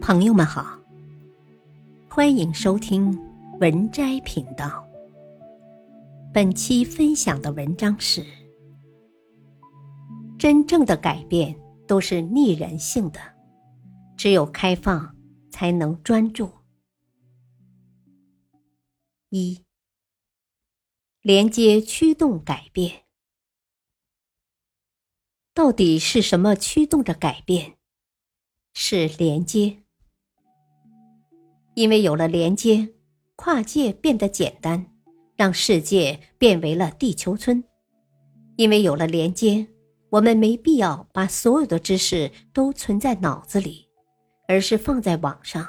朋友们好，欢迎收听文摘频道。本期分享的文章是：真正的改变都是逆人性的，只有开放才能专注。一，连接驱动改变，到底是什么驱动着改变？是连接。因为有了连接，跨界变得简单，让世界变为了地球村。因为有了连接，我们没必要把所有的知识都存在脑子里，而是放在网上。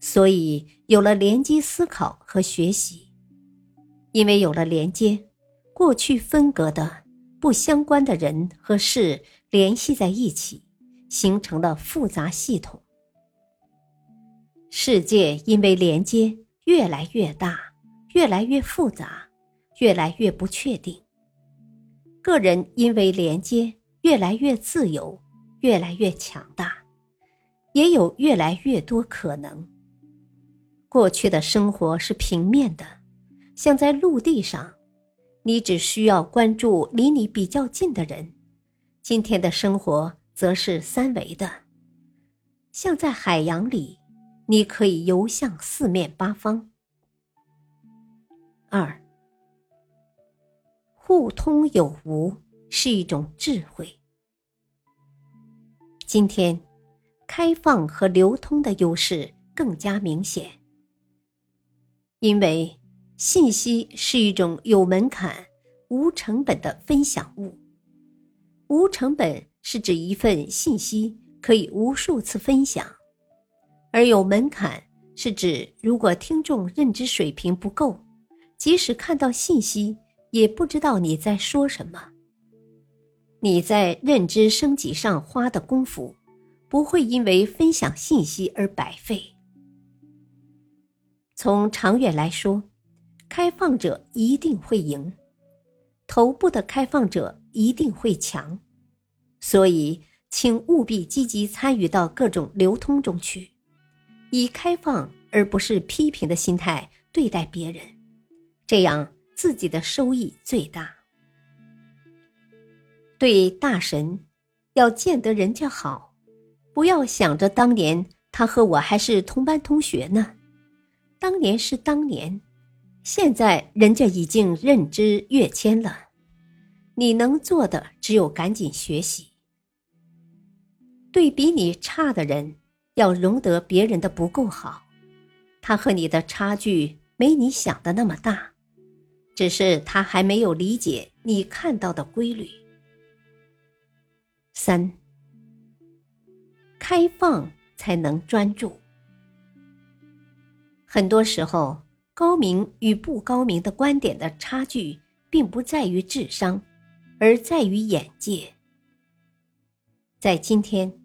所以有了连接思考和学习。因为有了连接，过去分隔的不相关的人和事联系在一起，形成了复杂系统。世界因为连接越来越大，越来越复杂，越来越不确定。个人因为连接越来越自由，越来越强大，也有越来越多可能。过去的生活是平面的，像在陆地上，你只需要关注离你比较近的人；今天的生活则是三维的，像在海洋里。你可以游向四面八方。二，互通有无是一种智慧。今天，开放和流通的优势更加明显，因为信息是一种有门槛、无成本的分享物。无成本是指一份信息可以无数次分享。而有门槛是指，如果听众认知水平不够，即使看到信息，也不知道你在说什么。你在认知升级上花的功夫，不会因为分享信息而白费。从长远来说，开放者一定会赢，头部的开放者一定会强。所以，请务必积极参与到各种流通中去。以开放而不是批评的心态对待别人，这样自己的收益最大。对大神，要见得人家好，不要想着当年他和我还是同班同学呢。当年是当年，现在人家已经认知跃迁了，你能做的只有赶紧学习。对比你差的人。要容得别人的不够好，他和你的差距没你想的那么大，只是他还没有理解你看到的规律。三，开放才能专注。很多时候，高明与不高明的观点的差距，并不在于智商，而在于眼界。在今天。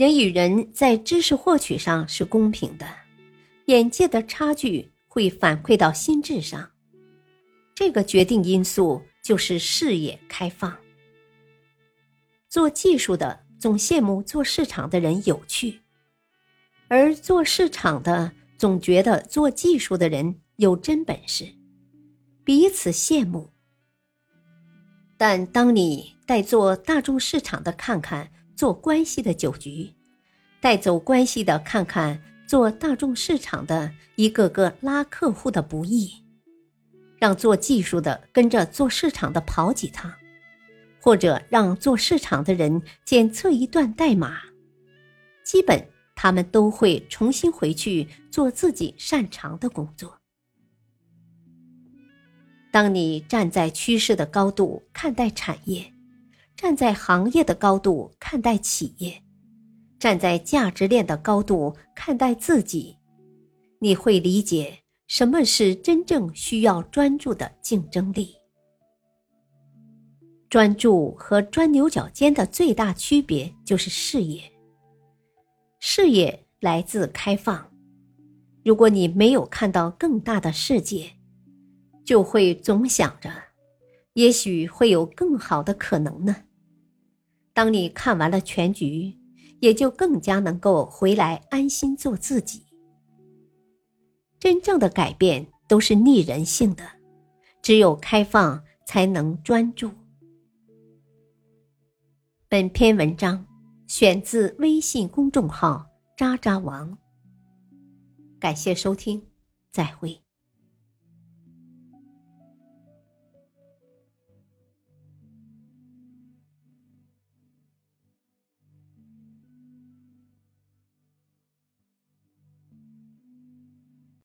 人与人在知识获取上是公平的，眼界的差距会反馈到心智上，这个决定因素就是视野开放。做技术的总羡慕做市场的人有趣，而做市场的总觉得做技术的人有真本事，彼此羡慕。但当你带做大众市场的看看。做关系的酒局，带走关系的看看做大众市场的一个个拉客户的不易，让做技术的跟着做市场的跑几趟，或者让做市场的人检测一段代码，基本他们都会重新回去做自己擅长的工作。当你站在趋势的高度看待产业。站在行业的高度看待企业，站在价值链的高度看待自己，你会理解什么是真正需要专注的竞争力。专注和钻牛角尖的最大区别就是视野。视野来自开放。如果你没有看到更大的世界，就会总想着，也许会有更好的可能呢。当你看完了全局，也就更加能够回来安心做自己。真正的改变都是逆人性的，只有开放才能专注。本篇文章选自微信公众号“渣渣王”，感谢收听，再会。